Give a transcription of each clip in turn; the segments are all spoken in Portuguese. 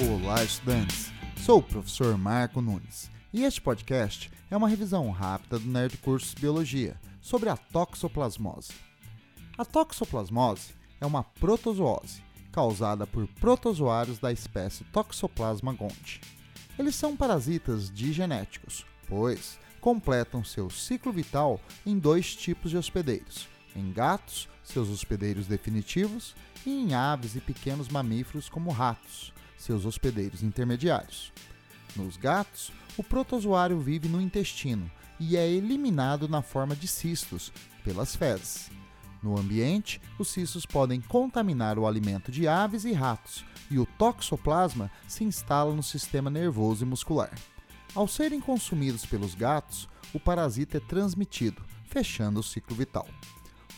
Olá, estudantes! Sou o professor Marco Nunes e este podcast é uma revisão rápida do Nerd Cursos Biologia sobre a toxoplasmose. A toxoplasmose é uma protozoose causada por protozoários da espécie Toxoplasma gondii. Eles são parasitas digenéticos, pois completam seu ciclo vital em dois tipos de hospedeiros: em gatos, seus hospedeiros definitivos, e em aves e pequenos mamíferos como ratos, seus hospedeiros intermediários. Nos gatos, o protozoário vive no intestino e é eliminado na forma de cistos pelas fezes. No ambiente, os cistos podem contaminar o alimento de aves e ratos, e o toxoplasma se instala no sistema nervoso e muscular. Ao serem consumidos pelos gatos, o parasita é transmitido, fechando o ciclo vital.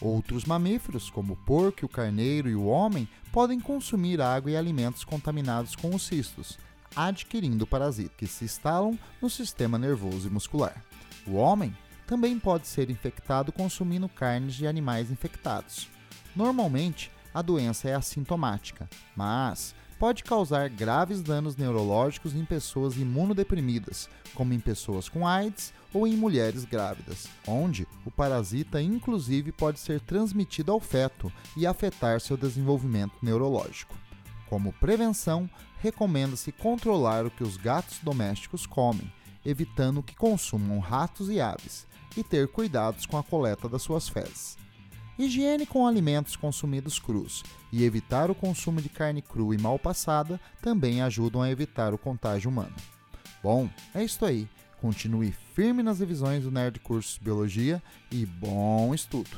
Outros mamíferos, como o porco, o carneiro e o homem, podem consumir água e alimentos contaminados com os cistos, adquirindo parasitas que se instalam no sistema nervoso e muscular. O homem também pode ser infectado consumindo carnes de animais infectados. Normalmente, a doença é assintomática, mas pode causar graves danos neurológicos em pessoas imunodeprimidas, como em pessoas com AIDS ou em mulheres grávidas, onde o parasita inclusive pode ser transmitido ao feto e afetar seu desenvolvimento neurológico. Como prevenção, recomenda-se controlar o que os gatos domésticos comem, evitando que consumam ratos e aves, e ter cuidados com a coleta das suas fezes. Higiene com alimentos consumidos crus e evitar o consumo de carne crua e mal passada também ajudam a evitar o contágio humano. Bom, é isso aí. Continue firme nas revisões do Nerd Cursos Biologia e bom estudo!